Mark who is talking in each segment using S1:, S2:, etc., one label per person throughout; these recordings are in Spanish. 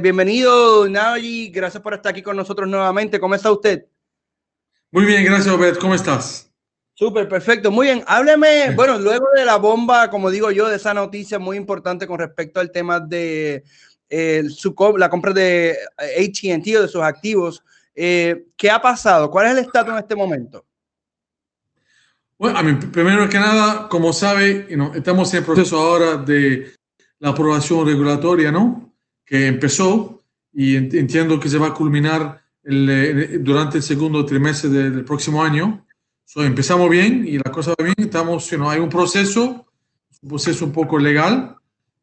S1: bienvenido, Navi. Gracias por estar aquí con nosotros nuevamente. ¿Cómo está usted?
S2: Muy bien, gracias, Obed. ¿Cómo estás?
S1: Súper, perfecto. Muy bien. Hábleme, bueno, luego de la bomba, como digo yo, de esa noticia muy importante con respecto al tema de eh, su, la compra de ATT o de sus activos. Eh, ¿Qué ha pasado? ¿Cuál es el estatus en este momento?
S2: Bueno, a mí, primero que nada, como sabe, estamos en el proceso ahora de la aprobación regulatoria, ¿no? Que empezó y entiendo que se va a culminar eh, durante el segundo trimestre del próximo año. empezamos bien y la cosa va bien. Estamos, you hay un proceso, un proceso un poco legal,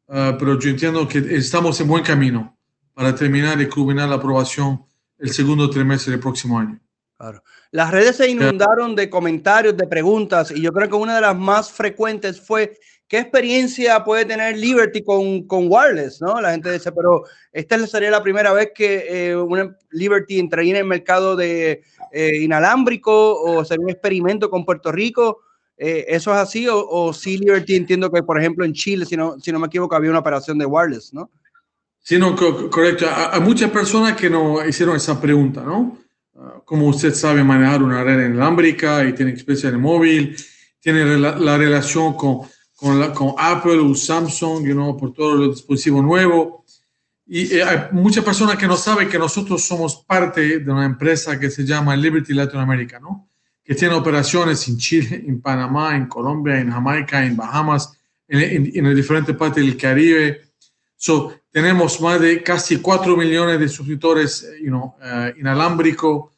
S2: ah, pero yo entiendo que estamos en buen camino para terminar y culminar la aprobación el segundo trimestre del próximo año.
S1: Claro. Las redes se inundaron de comentarios, de preguntas, y yo creo que una de las más frecuentes fue ¿qué experiencia puede tener Liberty con, con wireless? ¿no? La gente dice, pero esta sería la primera vez que eh, una Liberty entraría en el mercado de eh, inalámbrico o hacer un experimento con Puerto Rico. Eh, ¿Eso es así? O, o, sí, Liberty entiendo que, por ejemplo, en Chile, si no, si no me equivoco, había una operación de wireless, ¿no?
S2: Sí, no, correcto. Hay muchas personas que nos hicieron esa pregunta, ¿no? Ah, como usted sabe manejar una red inalámbrica y tiene experiencia en el móvil, tiene la, relación con, con, la, con, Apple o Samsung, you know, por todos los dispositivos nuevos. Y eh, hay muchas personas que no saben que nosotros somos parte de una empresa que se llama Liberty Latin America, ¿no? Que tiene operaciones en Chile, en Panamá, en Colombia, en Jamaica, en Bahamas, en, en, en diferentes partes del Caribe. So, tenemos más de casi 4 millones de suscriptores you know, uh, inalámbrico.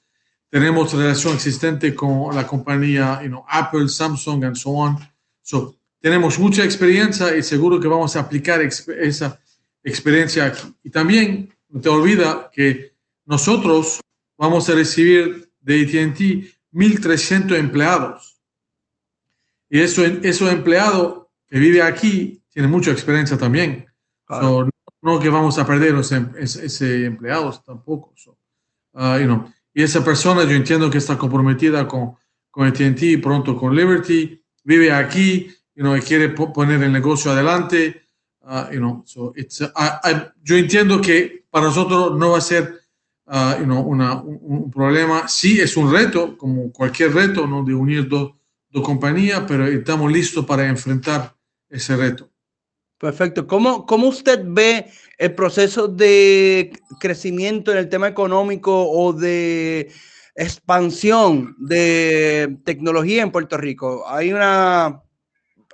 S2: Tenemos relación existente con la compañía you know, Apple, Samsung, and so on. So, tenemos mucha experiencia y seguro que vamos a aplicar esa experiencia aquí. Y también no te olvida que nosotros vamos a recibir de AT&T 1.300 empleados. Y eso, esos empleados que vive aquí tienen mucha experiencia también. So, no que vamos a perder ese, ese, empleados tampoco. Ah, y esa persona yo entiendo que está comprometida con, con AT&T, pronto con Liberty, vive aquí, you know, y quiere poner el negocio adelante. Uh, you know, so it's, yo entiendo que para nosotros no va a ser you know, una, un, problema. Sí, es un reto, como cualquier reto, ¿no? de unir dos, dos compañías, pero estamos listos para enfrentar ese reto.
S1: Perfecto. ¿Cómo, ¿Cómo usted ve el proceso de crecimiento en el tema económico o de expansión de tecnología en Puerto Rico? Hay una,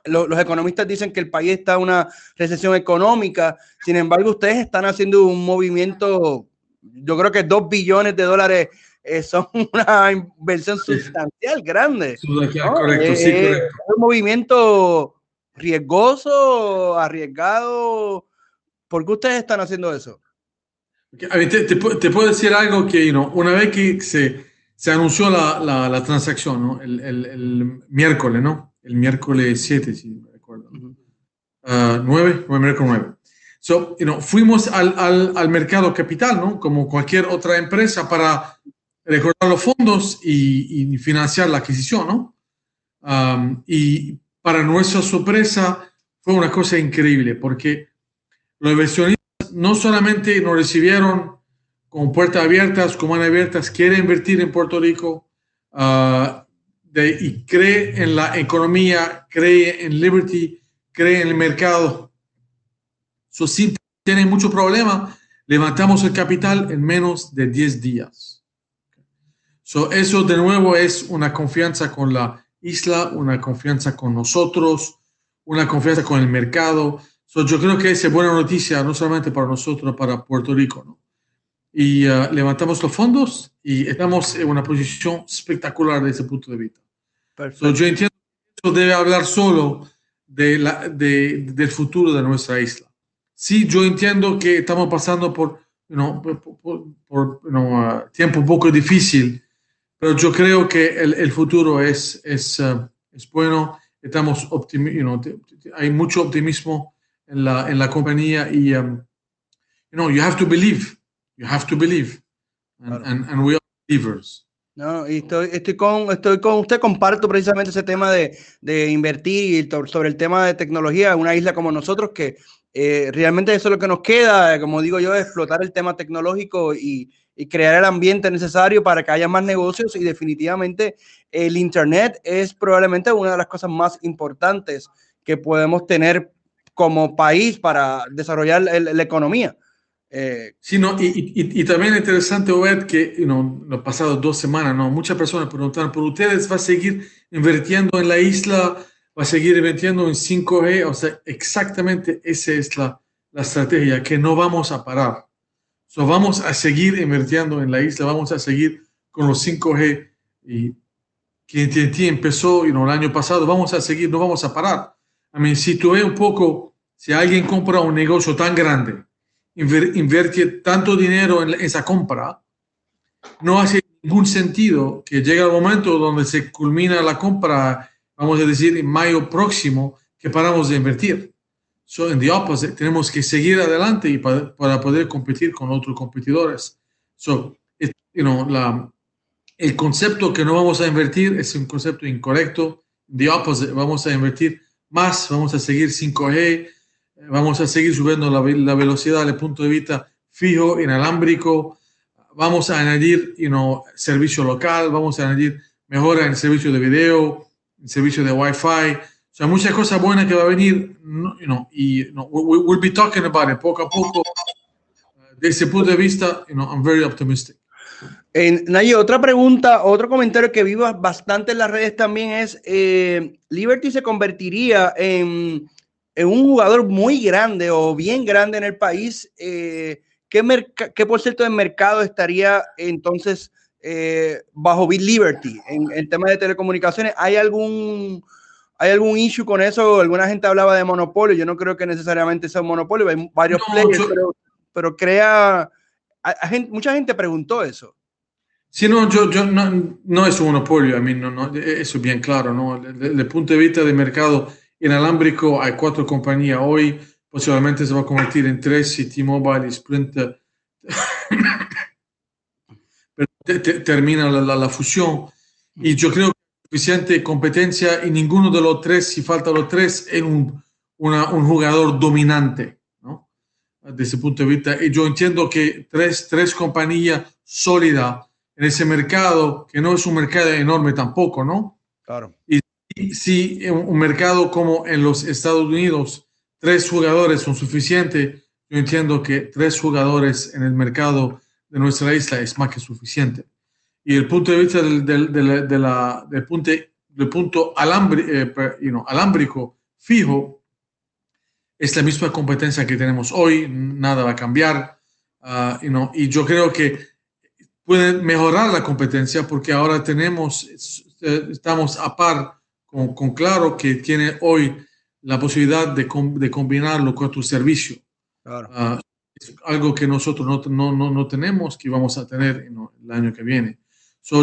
S1: los economistas dicen que el país está en una recesión económica, sin embargo ustedes están haciendo un movimiento, yo creo que dos billones de dólares eh, son una inversión sustancial, grande. Correcto, sí, eh, correcto. un movimiento riesgoso, arriesgado. ¿Por qué ustedes están haciendo eso?
S2: te, puedo decir algo que una vez que se, se anunció la, la, transacción, ¿no? el, el, el, miércoles, ¿no? El miércoles 7, si me recuerdo. 9, uh, miércoles 9. So, fuimos al, al, al, mercado capital, ¿no? Como cualquier otra empresa para recordar los fondos y, y financiar la adquisición, ¿no? Um, y para nuestra sorpresa, fue una cosa increíble, porque los inversionistas no solamente nos recibieron con puertas abiertas, con manos abiertas, quieren invertir en Puerto Rico uh, y cree en la economía, cree en Liberty, cree en el mercado. So, sin tener mucho problema, levantamos el capital en menos de 10 días. So, eso de nuevo es una confianza con la Isla, una confianza con nosotros, una confianza con el mercado. yo creo que es buena noticia, no solamente para nosotros, para Puerto Rico. Y uh, levantamos los fondos y estamos en una posición espectacular desde ese punto de vista. So, yo entiendo que eso debe hablar solo de la, de, del futuro de nuestra isla. Sí, yo entiendo que estamos pasando por, you por, por, uh, tiempo un poco difícil pero yo creo que el, el futuro es, es, uh, es, bueno. Estamos you know, hay mucho optimismo en la, en la compañía y, um, you know, you have to believe. You have to believe. And, and, and we are believers.
S1: No, y estoy, estoy, con, estoy con usted, comparto precisamente ese tema de, de invertir y sobre el tema de tecnología en una isla como nosotros que Eh, realmente eso es lo que nos queda, como digo yo, explotar el tema tecnológico y, y crear el ambiente necesario para que haya más negocios y definitivamente el Internet es probablemente una de las cosas más importantes que podemos tener como país para desarrollar la economía.
S2: Eh, no, y, también es interesante ver que you know, los pasados dos semanas, ¿no? muchas personas preguntaron, ¿por ustedes va a seguir invirtiendo en la isla? ¿Va a seguir invirtiendo en 5G? O sea, exactamente esa es la, la estrategia, que no vamos a parar. So, vamos a seguir invirtiendo en la isla, vamos a seguir con los 5G y que AT&T empezó you el año pasado, vamos a seguir, no vamos a parar. A mí, si tú ves un poco, si alguien compra un negocio tan grande, invierte tanto dinero en esa compra, no hace ningún sentido que llegue el momento donde se culmina la compra, vamos a decir, en mayo próximo, que paramos de invertir. So, en the opposite, tenemos que seguir adelante y para, para poder competir con otros competidores. So, you know, la, el concepto que no vamos a invertir es un concepto incorrecto. The opposite, vamos a invertir más, vamos a seguir 5G, vamos a seguir subiendo la, la velocidad del punto de vista fijo, inalámbrico, vamos a añadir you know, servicio local, vamos a añadir mejora en el servicio de video, el servicio de Wi-Fi, o sea, muchas cosas buenas que va a venir, you know, y you know, we, we'll be talking about it poco a poco. Desde ese punto de vista, you know, I'm very optimistic.
S1: Eh, otra pregunta, otro comentario que vivo bastante en las redes también es, eh, Liberty se convertiría en, en, un jugador muy grande o bien grande en el país. Eh, ¿qué, ¿Qué por cierto de mercado estaría entonces eh, bajo Big Liberty en el tema de telecomunicaciones? ¿Hay algún ¿Hay algún issue con eso? Alguna gente hablaba de monopolio. Yo no creo que necesariamente sea un monopolio. Hay varios players, pero, crea. mucha gente preguntó eso.
S2: Sí, no, yo, yo no, no, es un monopolio. A mí no, no, eso es bien claro. ¿no? Desde el punto de vista de mercado inalámbrico, hay cuatro compañías hoy. Posiblemente se va a convertir en tres y T-Mobile y Sprint termina la, la, la fusión. Y yo creo que suficiente competencia y ninguno de los tres, si falta los tres, es un, un jugador dominante, ¿no? Desde ese punto de vista. Y yo entiendo que tres, tres compañías sólidas en ese mercado, que no es un mercado enorme tampoco, ¿no?
S1: Claro.
S2: Y si un mercado como en los Estados Unidos, tres jugadores son suficientes, yo entiendo que tres jugadores en el mercado de nuestra isla es más que suficiente y el punto de vista del, del, del, de la, del punto, punto eh, alámbrico fijo, es la misma competencia que tenemos hoy, nada va a cambiar. Uh, y yo creo que puede mejorar la competencia porque ahora tenemos, estamos a par con, con Claro que tiene hoy la posibilidad de, de combinarlo con tu servicio. Claro. Uh, es algo que nosotros no, no, no, no, tenemos, que vamos a tener el año que viene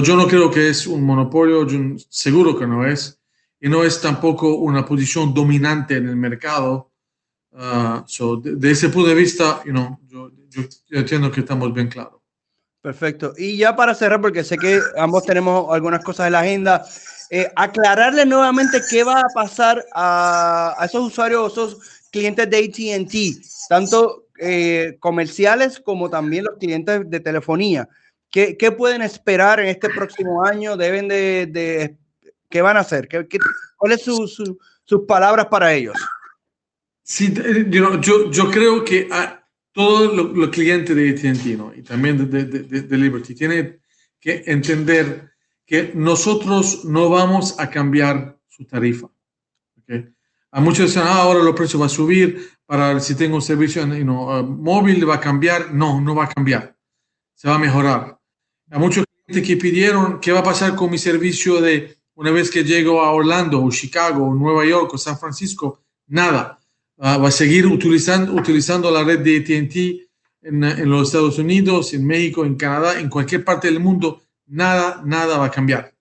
S2: yo no creo que es un monopolio, seguro que no es, y no es tampoco una posición dominante en el mercado. Uh, de, ese punto de vista, you know, yo, yo, entiendo que estamos bien claros.
S1: Perfecto. Y ya para cerrar, porque sé que ambos tenemos algunas cosas en la agenda, eh, aclararle nuevamente qué va a pasar a, a esos usuarios, esos clientes de ATT, tanto eh, comerciales como también los clientes de telefonía. ¿Qué, pueden esperar en este próximo año? ¿Deben de, qué van a hacer? ¿Qué, cuáles son sus palabras para ellos?
S2: Sí, yo, yo creo que a todos los, clientes de AT&T y también de, de, Liberty tienen que entender que nosotros no vamos a cambiar su tarifa. A muchos dicen, ah, ahora los precios van a subir, para si tengo un servicio uh, móvil va a cambiar. No, no va a cambiar. Se va a mejorar. A muchos clientes que pidieron qué va a pasar con mi servicio de una vez que llego a Orlando o Chicago o Nueva York o San Francisco, nada. Uh, va a seguir utilizando, utilizando la red de ATT en, en, los Estados Unidos, en México, en Canadá, en cualquier parte del mundo. Nada, nada va a cambiar.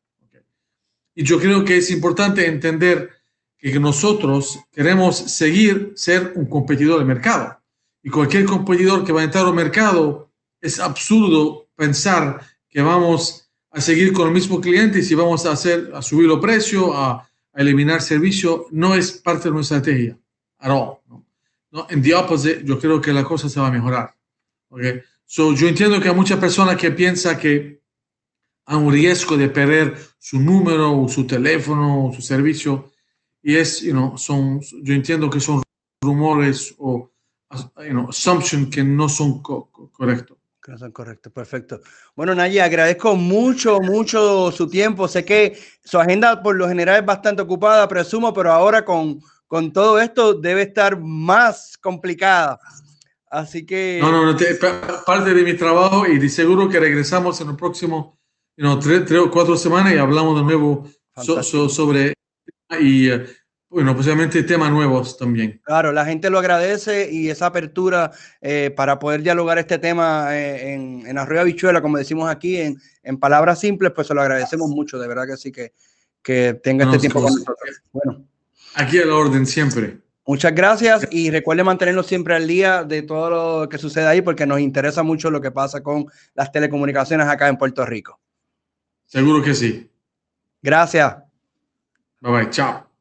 S2: Y yo creo que es importante entender que nosotros queremos seguir ser un competidor de mercado. Y cualquier competidor que va a entrar al mercado, es absurdo pensar que vamos a seguir con el mismo cliente y si vamos a hacer, a subir los precios, a, eliminar servicio, no es parte de nuestra estrategia. ¿no? En the opposite, yo creo que la cosa se va a mejorar. ¿okay? So, yo entiendo que hay muchas personas que piensan que hay un riesgo de perder su número o su teléfono o su servicio y es, you know, son, yo entiendo que son rumores o you know, assumptions que no son correctos.
S1: Que no son correctos, perfecto. Bueno, Nayi, agradezco mucho, mucho su tiempo. Sé que su agenda por lo general es bastante ocupada, presumo, pero ahora con, con todo esto debe estar más complicada. Así que...
S2: No, no, no parte de mi trabajo y de seguro que regresamos en el próximo, you tres, tres, o cuatro semanas y hablamos de nuevo sobre... Y, eh, bueno, posiblemente temas nuevos también.
S1: Claro, la gente lo agradece y esa apertura eh, para poder dialogar este tema eh, en, en Arroyo Bichuela, como decimos aquí, en, en, palabras simples, pues se lo agradecemos mucho, de verdad que sí, que, que tenga este tiempo con nosotros.
S2: Bueno. Aquí a la orden siempre.
S1: Muchas gracias y recuerde mantenernos siempre al día de todo lo que sucede ahí porque nos interesa mucho lo que pasa con las telecomunicaciones acá en Puerto Rico.
S2: Seguro que sí.
S1: Gracias.
S2: Bye bye, chao.